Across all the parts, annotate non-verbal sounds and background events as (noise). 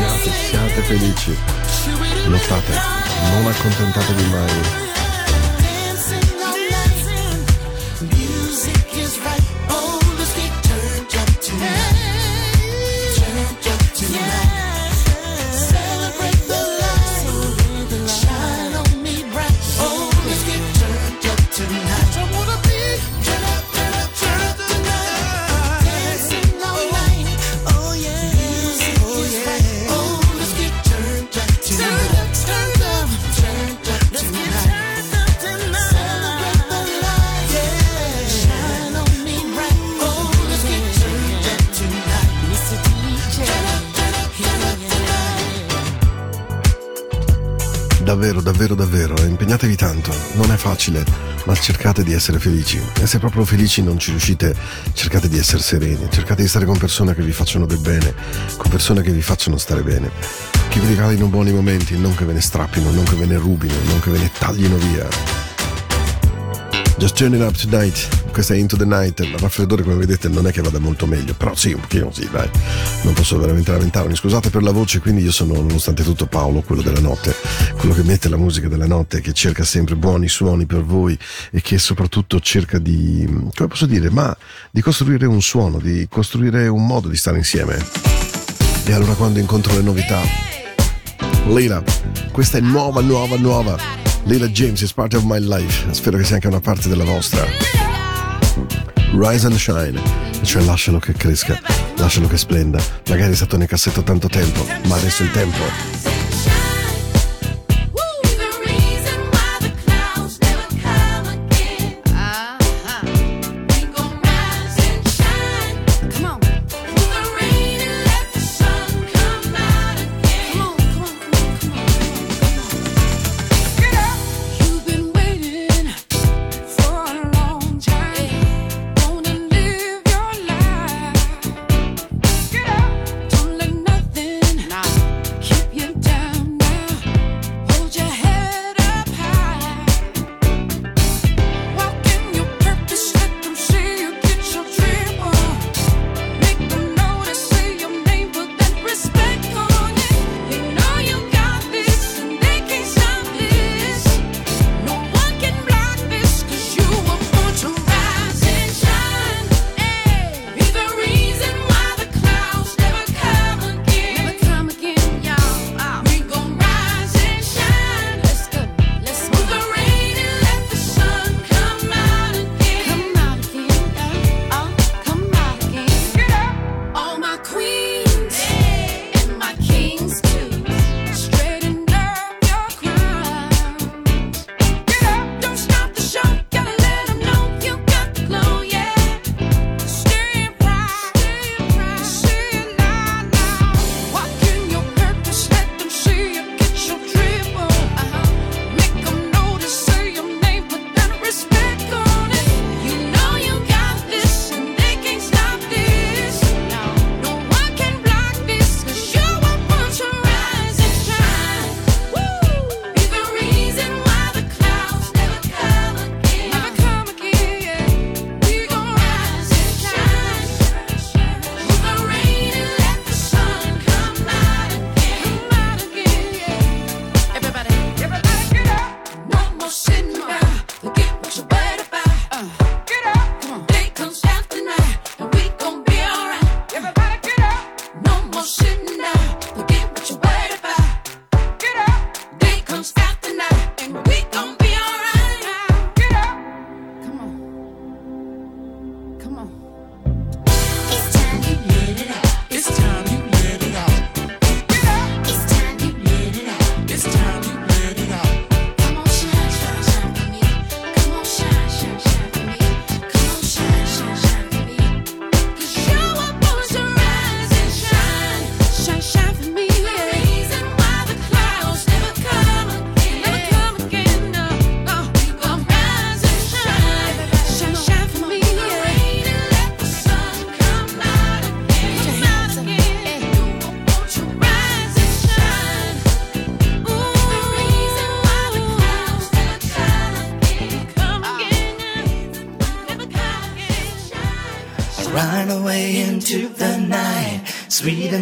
siate, siate, felici. Lottate, non accontentatevi mai. Facile, ma cercate di essere felici. E se proprio felici non ci riuscite, cercate di essere sereni. Cercate di stare con persone che vi facciano del bene, con persone che vi facciano stare bene. Che vi regalino buoni momenti, non che ve ne strappino, non che ve ne rubino, non che ve ne taglino via. Just turn it up tonight. Questa è Into the Night. Il raffreddore, come vedete, non è che vada molto meglio, però sì, un pochino sì, dai. Non posso veramente lamentarmi. Scusate per la voce, quindi io sono, nonostante tutto, Paolo, quello della notte, quello che mette la musica della notte, che cerca sempre buoni suoni per voi e che soprattutto cerca di, come posso dire, ma di costruire un suono, di costruire un modo di stare insieme. E allora quando incontro le novità, Leila, questa è nuova, nuova, nuova. Leila James is part of my life. Spero che sia anche una parte della vostra. Rise and Shine, cioè lascialo che cresca, lascialo che splenda. Magari è stato nel cassetto tanto tempo, ma adesso è il tempo.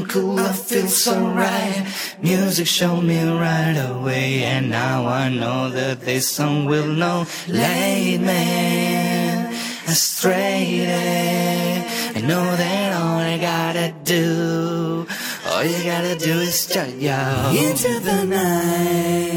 Cool, I feel so right. Music showed me right away, and now I know that this song will know. Late man, astray. I know that all I gotta do, all you gotta do is start yo into the night.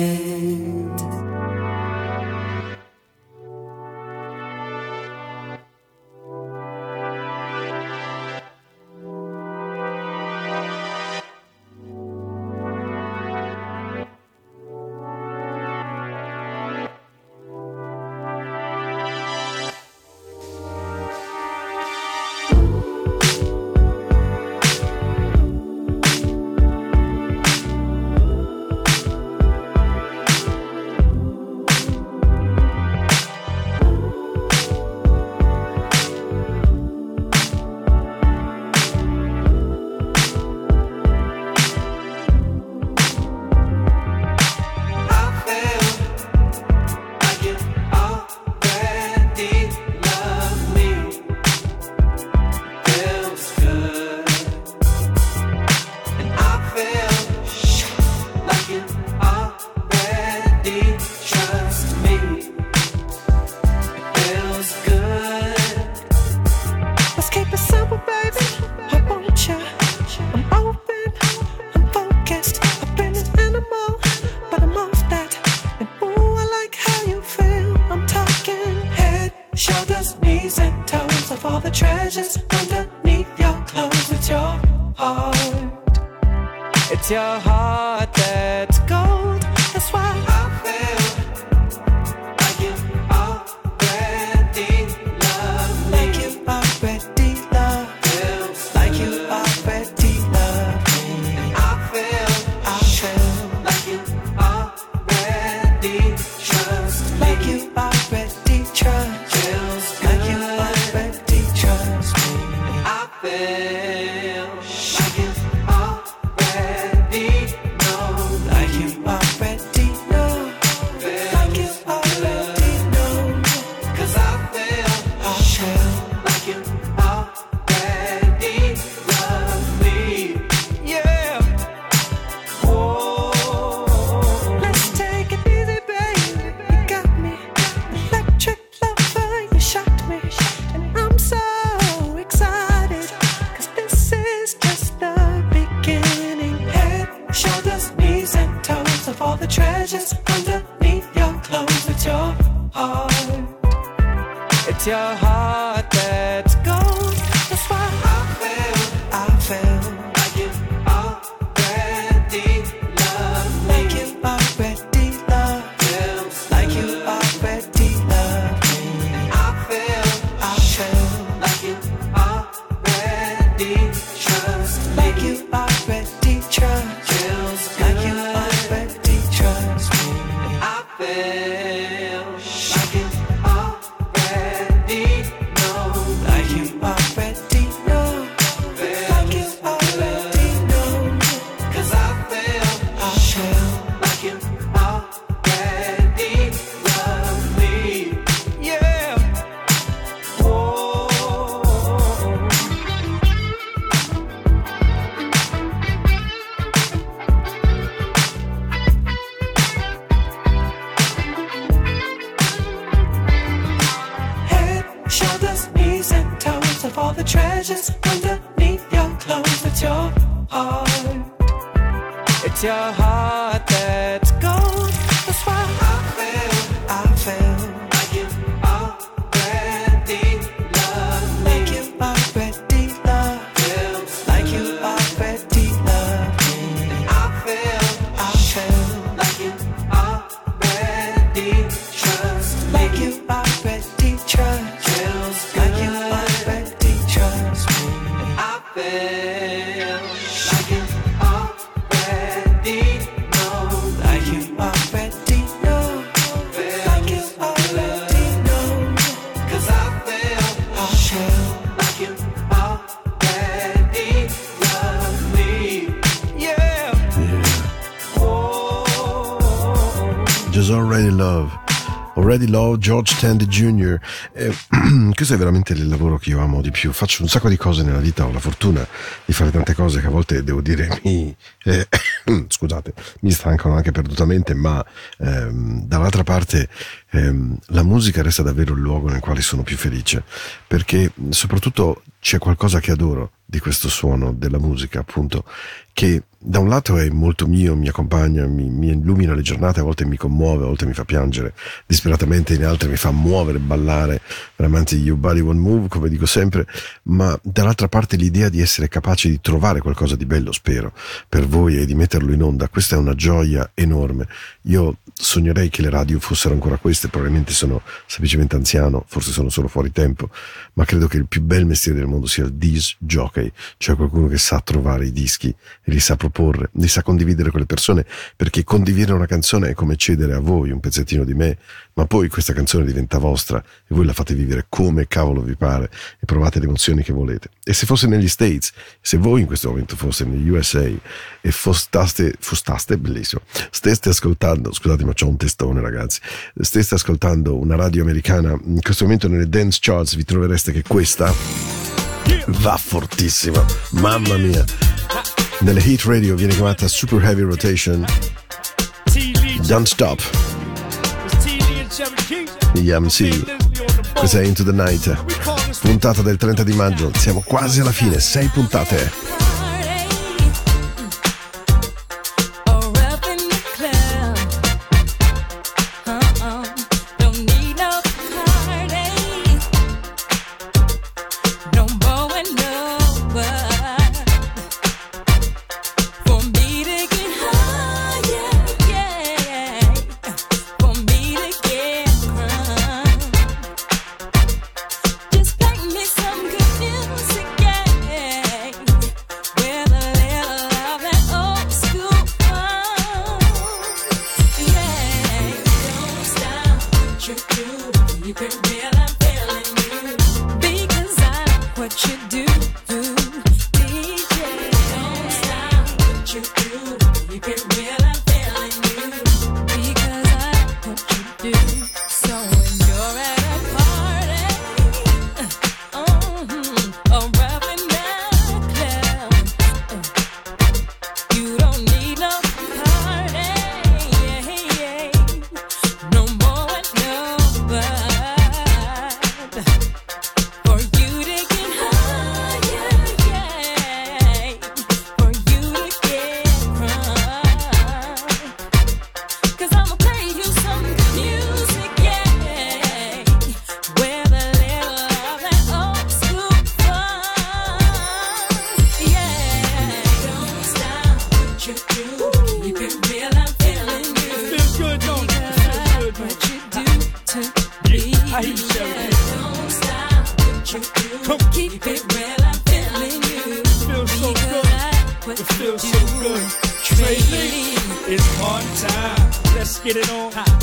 George Tandy Jr. Eh, (clears throat) questo è veramente il lavoro che io amo di più. Faccio un sacco di cose nella vita, ho la fortuna di fare tante cose che a volte devo dire mi, eh, (clears throat) scusate, mi stancano anche perdutamente, ma ehm, dall'altra parte ehm, la musica resta davvero il luogo nel quale sono più felice, perché soprattutto c'è qualcosa che adoro di questo suono della musica, appunto, che da un lato è molto mio, mi accompagna, mi, mi, illumina le giornate, a volte mi commuove, a volte mi fa piangere disperatamente, in altre mi fa muovere, ballare, veramente your body won't move, come dico sempre, ma dall'altra parte l'idea di essere capaci di trovare qualcosa di bello, spero, per voi e di metterlo in onda, questa è una gioia enorme. Io sognerei che le radio fossero ancora queste, probabilmente sono semplicemente anziano, forse sono solo fuori tempo, ma credo che il più bel mestiere del mondo sia il disc jockey, cioè qualcuno che sa trovare i dischi e li sa proporre, li sa condividere con le persone, perché condividere una canzone è come cedere a voi un pezzettino di me, ma poi questa canzone diventa vostra e voi la fate vivere come cavolo vi pare e provate le emozioni che volete. E se fosse negli States, se voi in questo momento foste negli USA e fostaste, fostaste, bellissimo, steste ascoltando, scusate ma c'ho un testone ragazzi, steste ascoltando una radio americana, in questo momento nelle dance charts vi trovereste che questa va fortissima, mamma mia. Nelle hit radio viene chiamata Super Heavy Rotation. Don't Stop. YMC. Questa è Into the Night. Puntata del 30 di maggio. Siamo quasi alla fine. Sei puntate.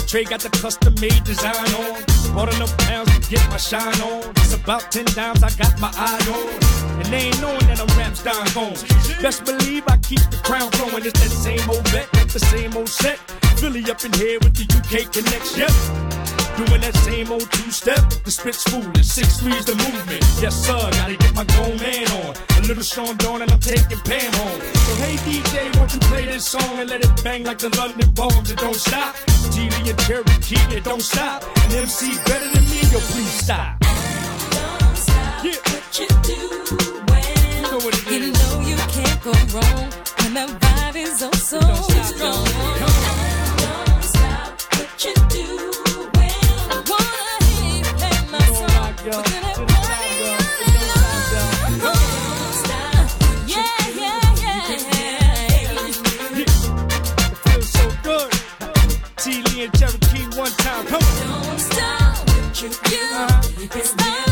Trey got the custom made design on. Bought enough pounds to get my shine on. It's about 10 dimes I got my eye on. And they ain't knowing that I'm Ramstein home. Best believe I keep the crown flowing. It's that same old bet, the same old set. Philly up in here with the UK connection. Yep. Doing that same old two step. The spit's foolish, six threes the movement. Yes, sir, gotta get my grown man on. A little Sean Dawn and I'm taking Pam home. So hey DJ, won't you play this song and let it bang like the London bombs? It don't stop. Geely and Cherokee, it don't stop. And MC better than me, yo, please stop. Yeah. What you do when You know what it you know you can't go wrong when the vibe is oh so Don't stop. strong. Cherokee one time. Don't stop you do. Uh-huh.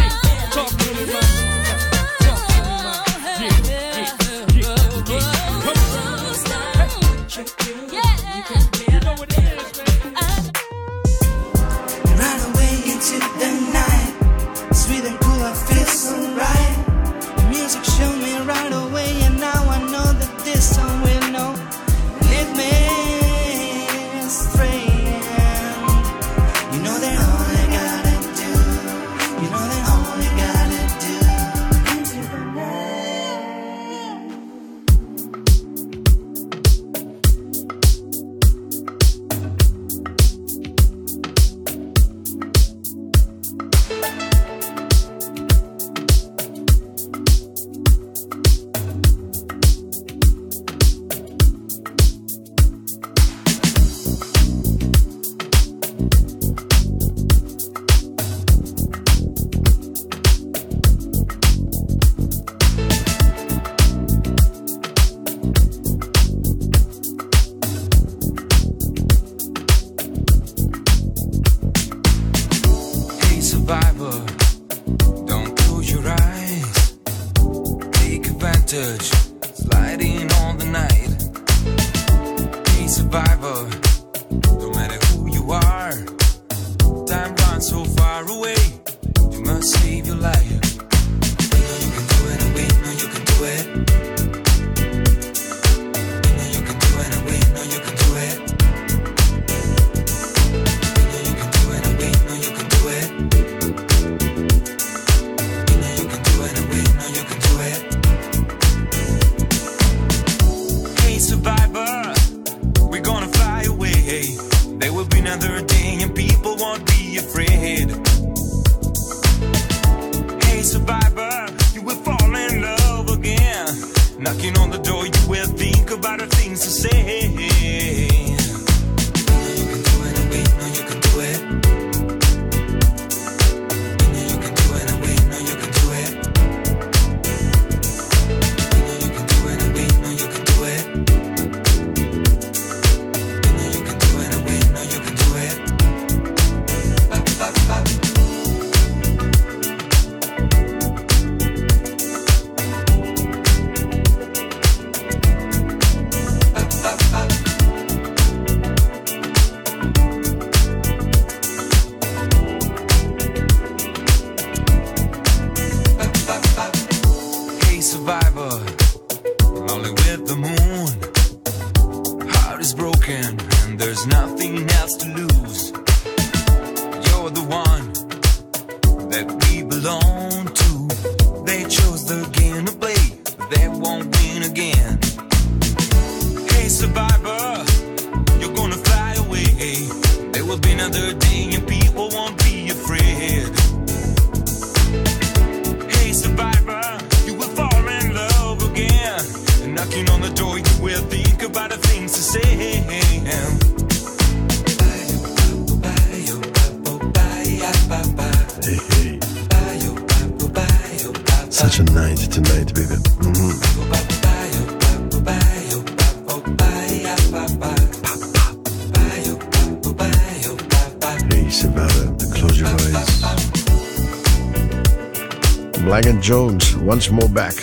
More back.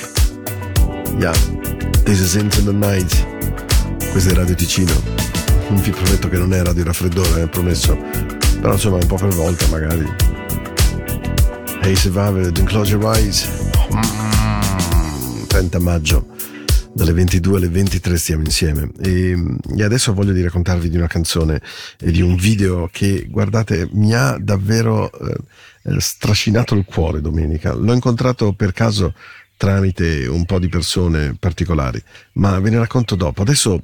Yeah, this is into the night. Questo è Radio Ticino. Non vi prometto che non è Radio Raffreddore, eh, promesso. Però insomma un po' per volta magari. Hey Survivor, don't close your eyes. Mm, 30 maggio, dalle 22 alle 23 stiamo insieme. E, e adesso voglio di raccontarvi di una canzone e di un video che, guardate, mi ha davvero eh, eh, strascinato il cuore domenica. L'ho incontrato per caso tramite un po' di persone particolari, ma ve ne racconto dopo. Adesso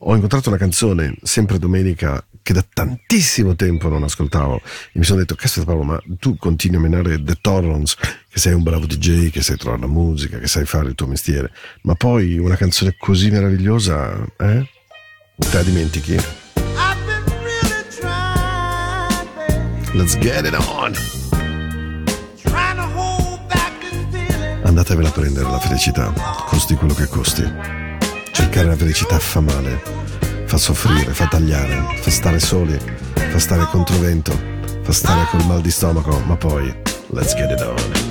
ho incontrato una canzone, sempre domenica, che da tantissimo tempo non ascoltavo e mi sono detto, caspita Paolo, ma tu continui a menare The Torrons, che sei un bravo DJ, che sai trovare la musica, che sai fare il tuo mestiere, ma poi una canzone così meravigliosa, eh? Te la dimentichi? Really trying, Let's get it on! Andatevela a prendere la felicità, costi quello che costi. Cercare la felicità fa male, fa soffrire, fa tagliare, fa stare soli, fa stare controvento, fa stare col mal di stomaco, ma poi let's get it on.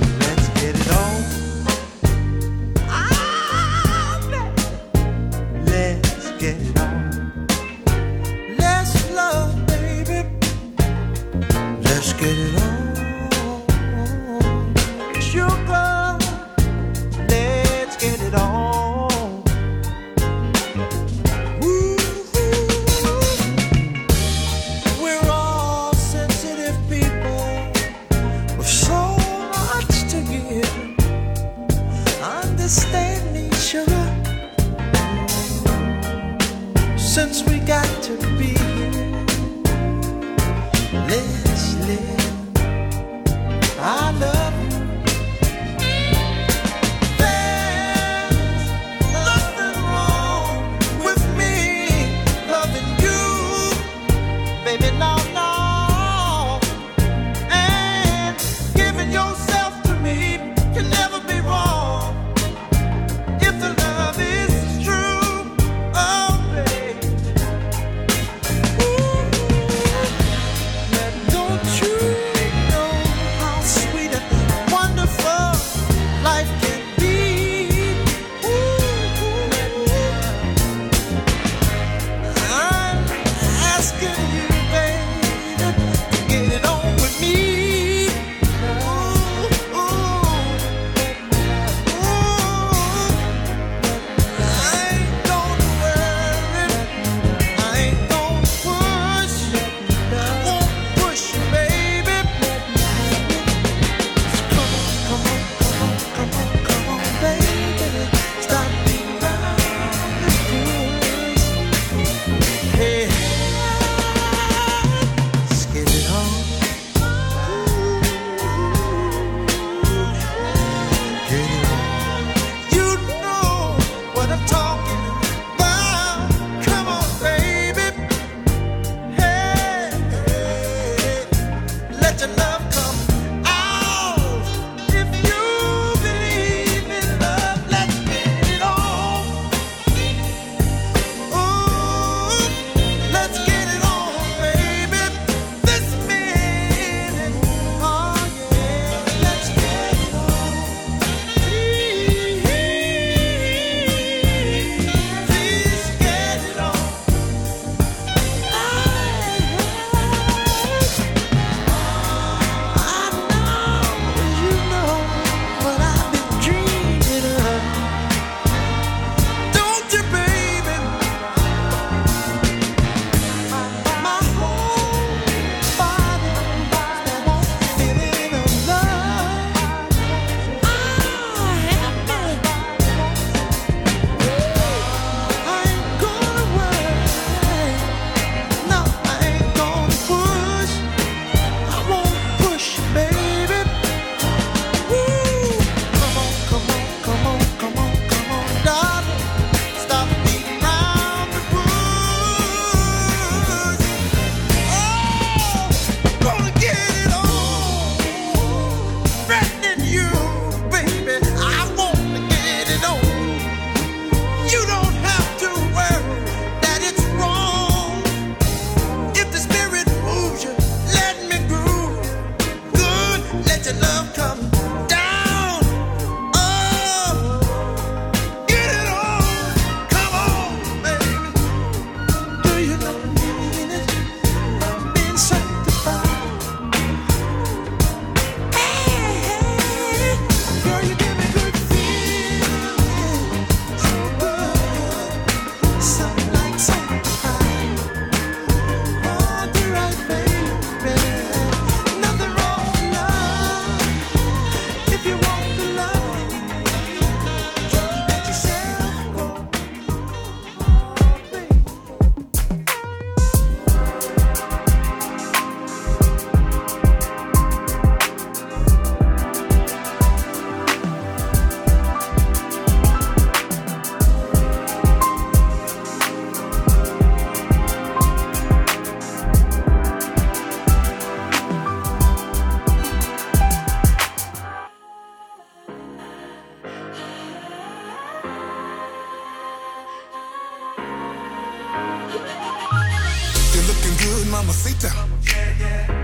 Looking good, mamacita.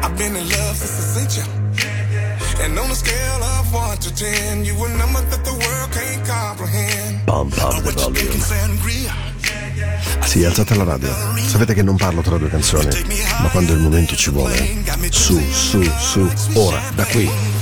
I've been in love since I sent you. And on a scale of 1 to 10, you a number that the world can't comprehend. Pam pam the you thinking, volume. Sì, alzate la radio. Sapete che non parlo tra due canzoni, ma quando il momento ci vuole, su, su, su, ora, da qui.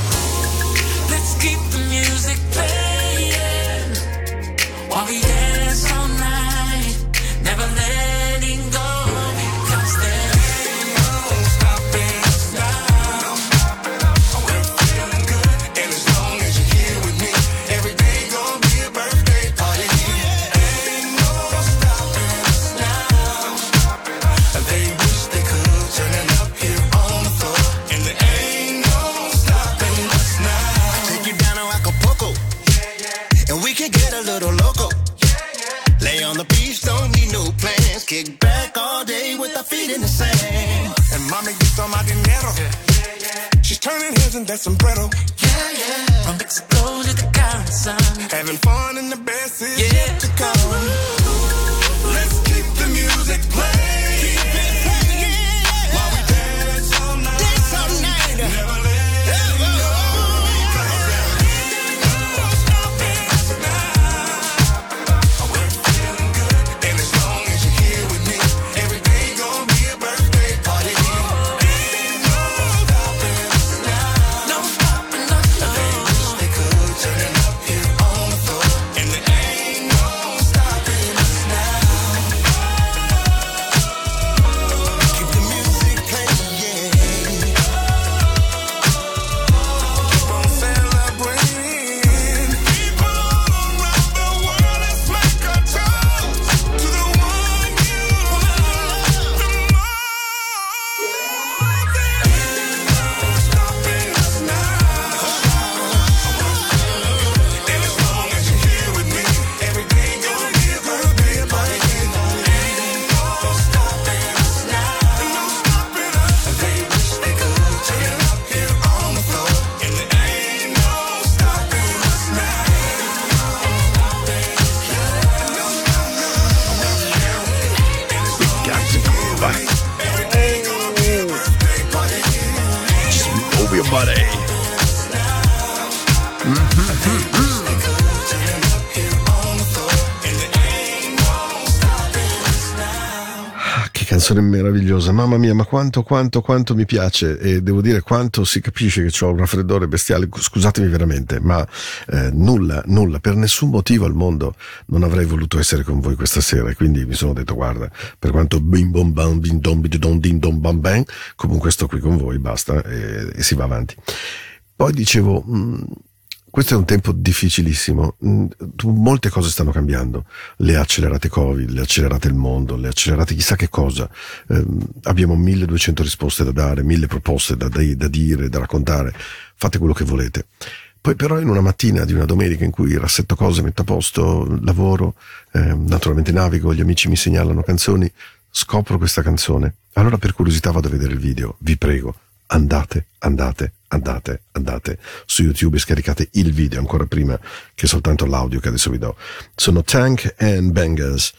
Mamma mia, ma quanto, quanto, quanto mi piace e devo dire quanto si capisce che ho un raffreddore bestiale, scusatemi veramente, ma eh, nulla, nulla, per nessun motivo al mondo non avrei voluto essere con voi questa sera e quindi mi sono detto guarda, per quanto bim bom bam bim dom bidon din dom bam bam, comunque sto qui con voi, basta e, e si va avanti. Poi dicevo, mh, questo è un tempo difficilissimo, Mm, molte cose stanno cambiando, le accelerate Covid, le accelerate il mondo, le accelerate chissà che cosa, Ehm, abbiamo 1200 risposte da dare, 1000 proposte da, da- dire, da raccontare, fate quello che volete. Poi però in una mattina di una domenica in cui rassetto cose, metto a posto, lavoro, ehm, naturalmente navigo, gli amici mi segnalano canzoni, scopro questa canzone. Allora per curiosità vado a vedere il video, vi prego, andate, andate, andate, andate su YouTube e scaricate il video ancora prima che soltanto l'audio che adesso vi do. Sono Tank and Bangers.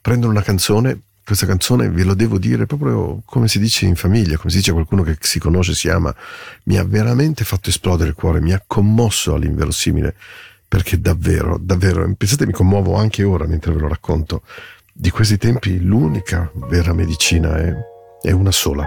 Prendono una canzone, questa canzone ve lo devo dire proprio come si dice in famiglia, come si dice a qualcuno che si conosce, si ama, mi ha veramente fatto esplodere il cuore, mi ha commosso all'inverosimile, perché davvero, davvero, pensate mi commuovo anche ora mentre ve lo racconto, di questi tempi l'unica vera medicina è, è una sola.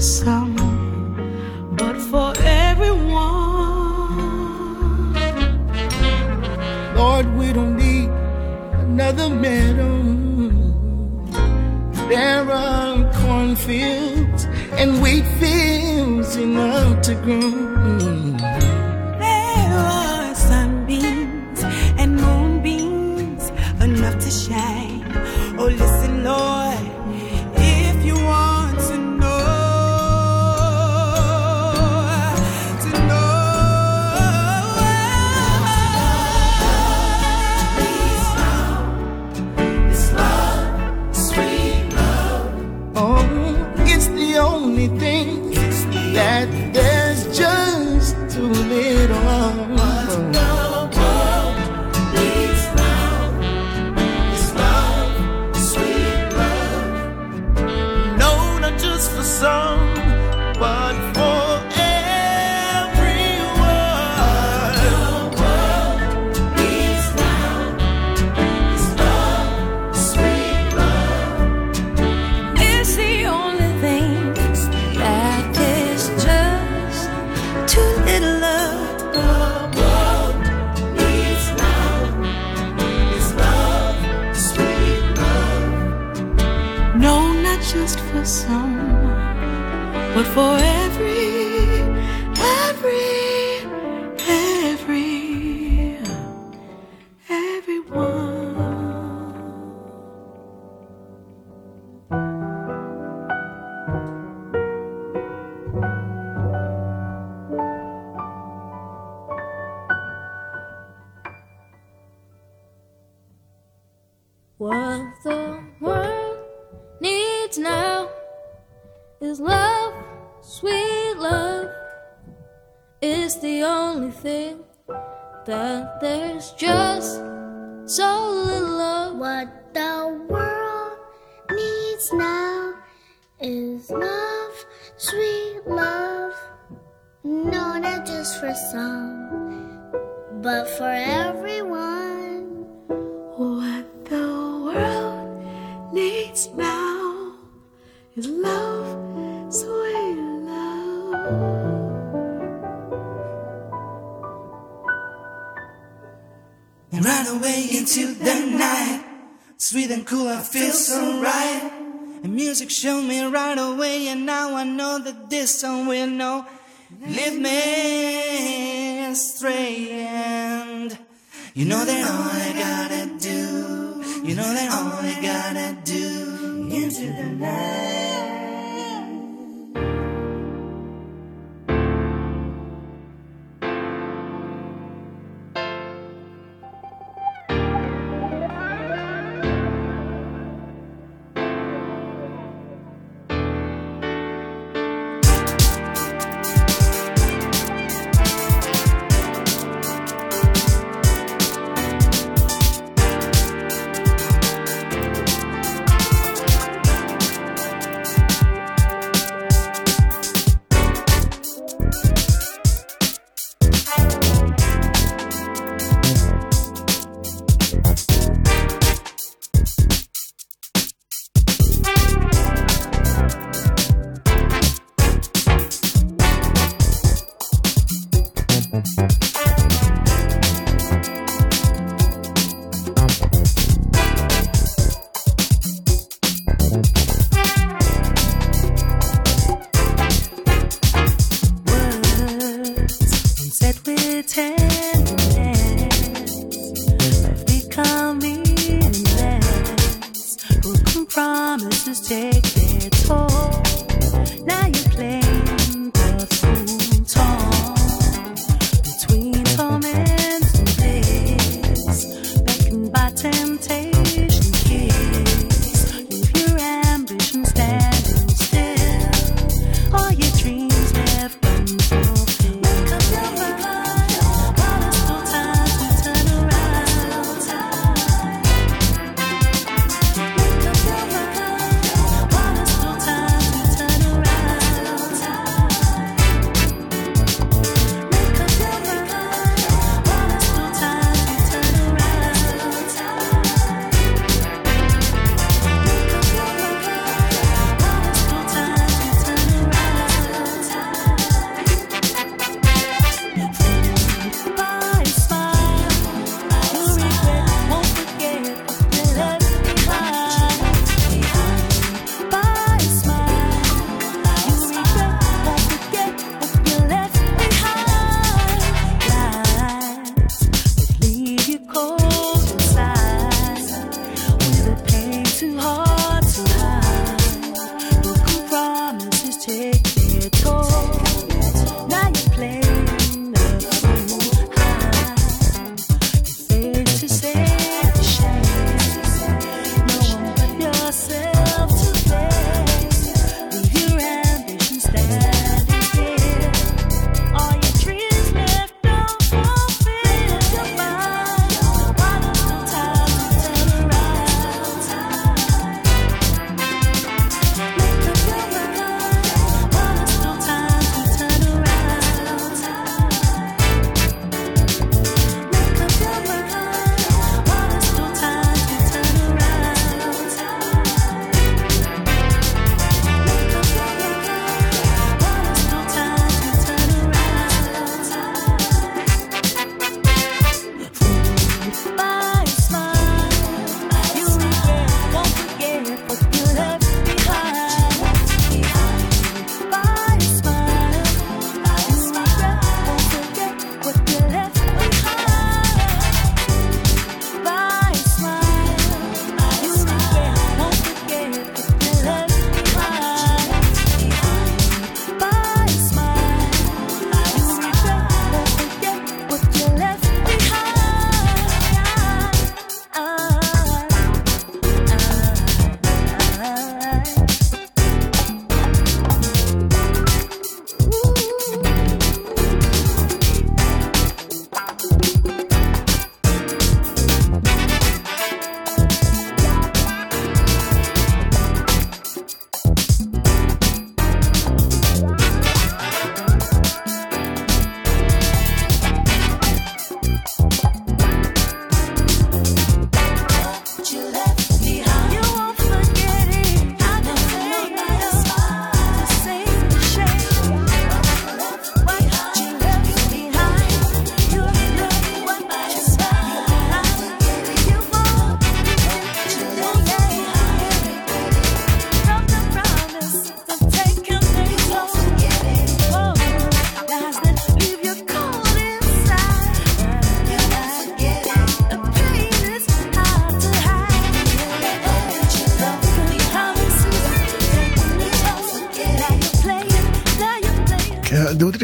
Some, but for everyone. Lord, we don't need another meadow. There are cornfields and wheat fields enough to grow. That there's just so little of. What the world needs now is love, sweet love. No, not just for some, but for everyone. What the world needs now is love, Right away into the night. Sweet and cool, I feel so right. And music showed me right away, and now I know that this song will know. Leave me astray, and you know that all I gotta do, you know that all I gotta do into the night. tell.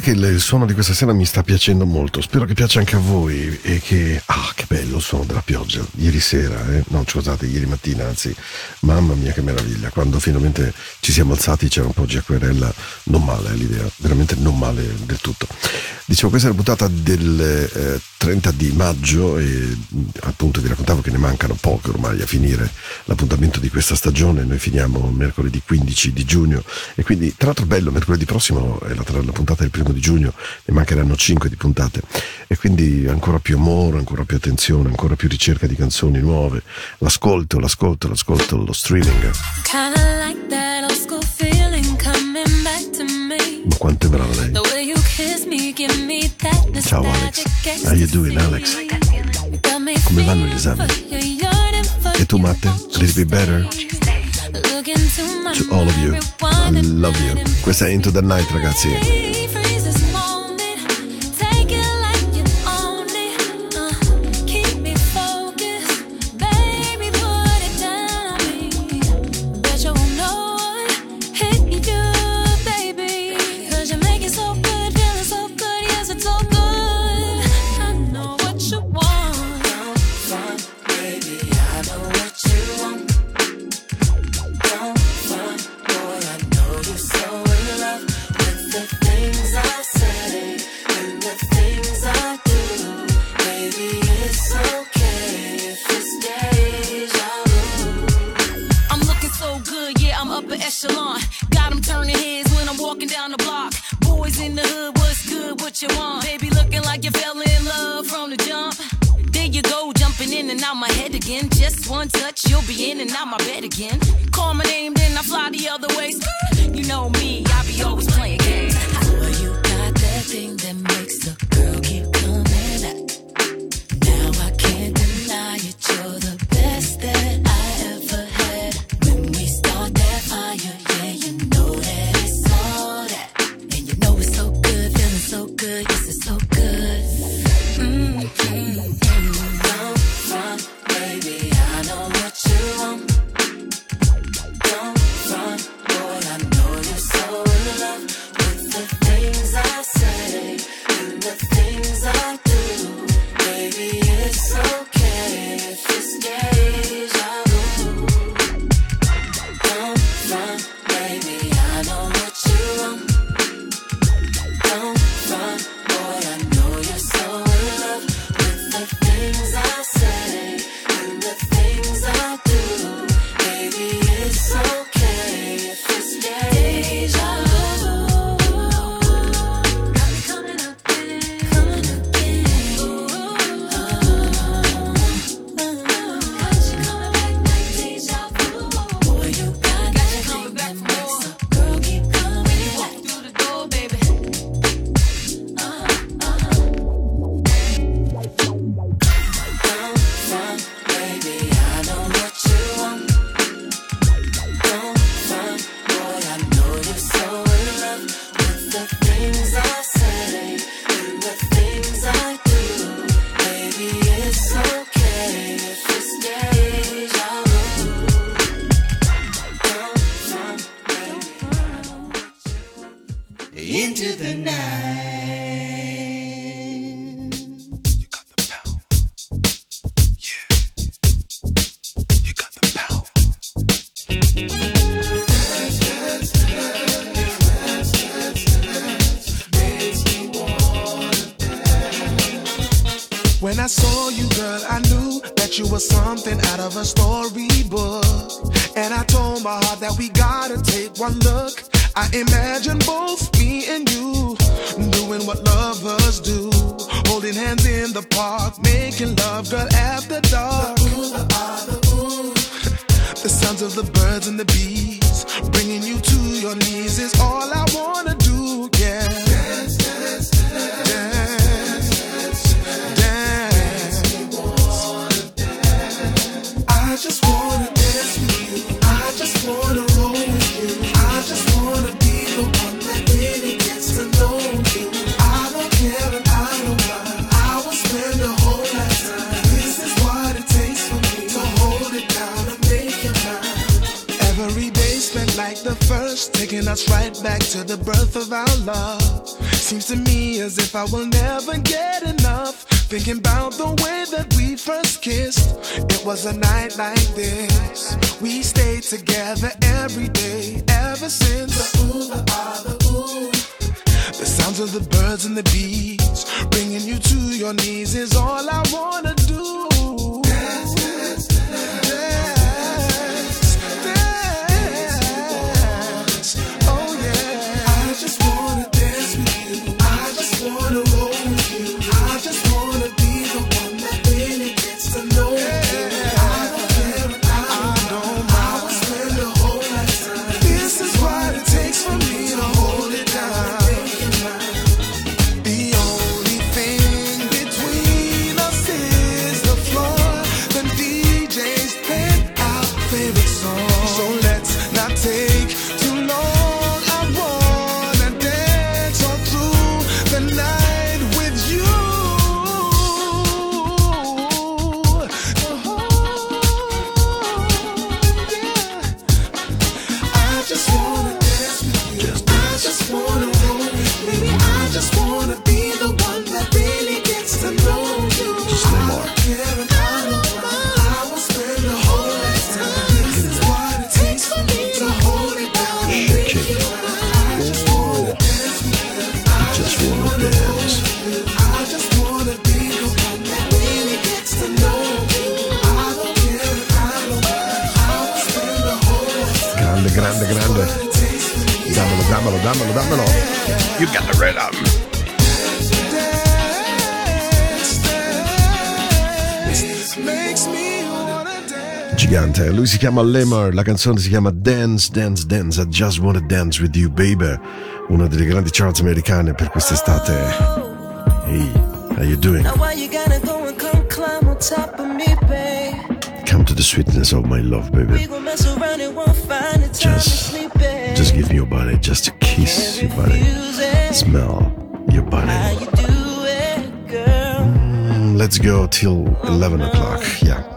Che il, suono di questa sera mi sta piacendo molto. Spero che piaccia anche a voi. E che. Ah, che bello il suono della pioggia. Ieri sera, eh? No, scusate, ieri mattina, anzi. Mamma mia, che meraviglia. Quando finalmente ci siamo alzati c'era un po' di acquerella. Non male eh, l'idea, veramente non male del tutto. Dicevo, questa è la puntata del eh, 30 di maggio e mh, appunto vi raccontavo che ne mancano poche ormai a finire l'appuntamento di questa stagione. Noi finiamo mercoledì 15 di giugno e quindi, tra l'altro, bello, mercoledì prossimo è la, la puntata del primo di giugno, ne mancheranno 5 di puntate e quindi ancora più amore, ancora più attenzione, ancora più ricerca di canzoni nuove. L'ascolto, l'ascolto, l'ascolto, lo streaming. Ma quanto è brava lei. Ciao Alex. How you doing Alex? Come vanno gli esami? E tu Matte? A little bit better? To all of you. I love you. Questa è Into the Night ragazzi. Echelon. Got 'em turning heads when I'm walking down the block. Boys in the hood, what's good, what you want? Baby, looking like you fell in love from the jump. There you go, jumping in and out my head again. Just one touch, you'll be in and out my bed again. Call my name, then I fly the other way. You know me, I be always playing si chiama Lemur, la canzone si chiama Dance, Dance, Dance, I Just Wanna Dance With You Baby, una delle grandi charts americane per quest'estate. Hey, how you doing? Come to the sweetness of my love, baby. Just, just give me your body, just kiss your body, smell your body. Mm, let's go till 11 o'clock, yeah.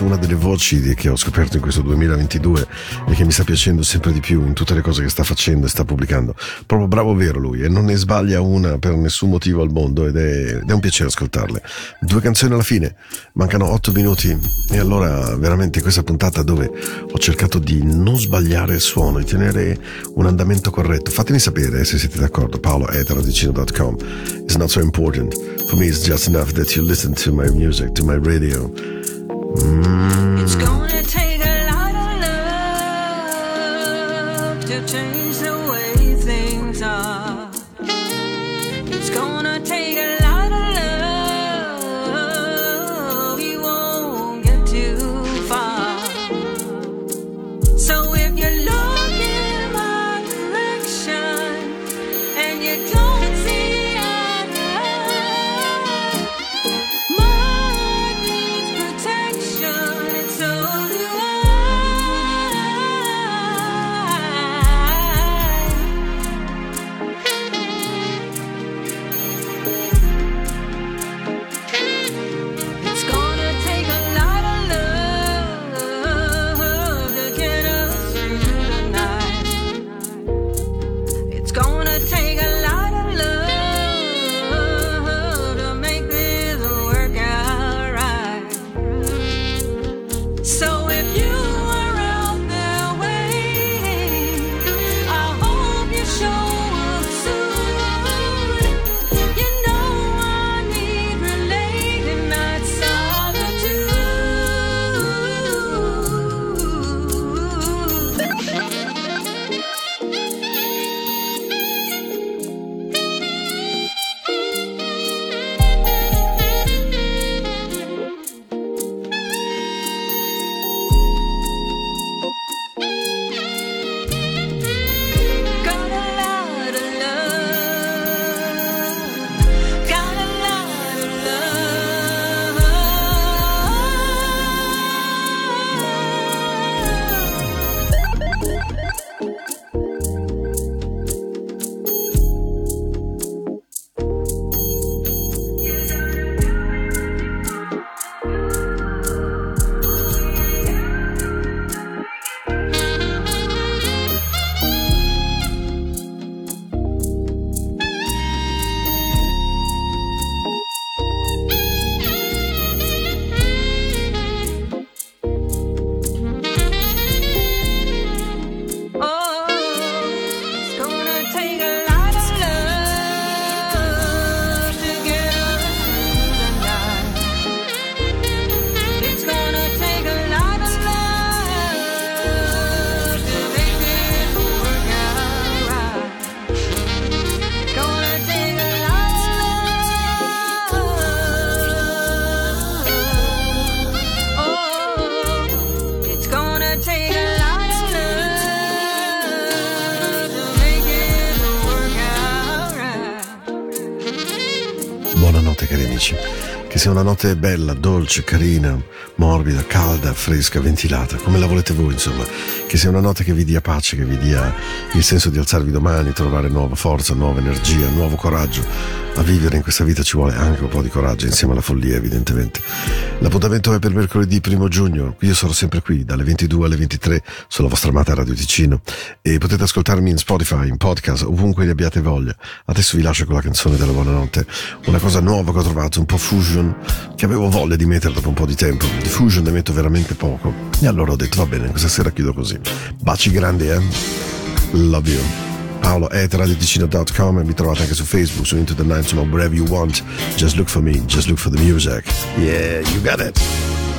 Ross, una delle voci che ho scoperto in questo 2022 e che mi sta piacendo sempre di più in tutte le cose che sta facendo e sta pubblicando. Proprio bravo vero lui e non ne sbaglia una per nessun motivo al mondo ed è, ed è un piacere ascoltarle. Due canzoni alla fine, mancano otto minuti e allora veramente questa puntata dove ho cercato di non sbagliare il suono, di tenere un andamento corretto. Fatemi sapere se siete d'accordo. Paolo at radicino.com. It's not so important. For me it's just enough that you listen to my music, to my radio. It's gonna take a lot of love to change the amici, che sia una notte bella, dolce, carina, morbida, calda, fresca, ventilata, come la volete voi insomma, che sia una notte che vi dia pace, che vi dia il senso di alzarvi domani, trovare nuova forza, nuova energia, nuovo coraggio. A vivere in questa vita ci vuole anche un po' di coraggio insieme alla follia evidentemente. L'appuntamento è per mercoledì 1 giugno, io sarò sempre qui dalle 22 alle 23 sulla vostra amata Radio Ticino e potete ascoltarmi in Spotify, in podcast, ovunque ne abbiate voglia. Adesso vi lascio con la canzone della buonanotte, una cosa nuova che ho trovato, un po' fusion, che avevo voglia di mettere dopo un po' di tempo. Di fusion ne metto veramente poco e allora ho detto va bene, questa sera chiudo così. Baci grandi, eh? Love you. Paolo at radioticino.com e mi trovate anche su Facebook, su Into the Night, insomma, wherever you want. Just look for me, just look for the music. Yeah, you got it.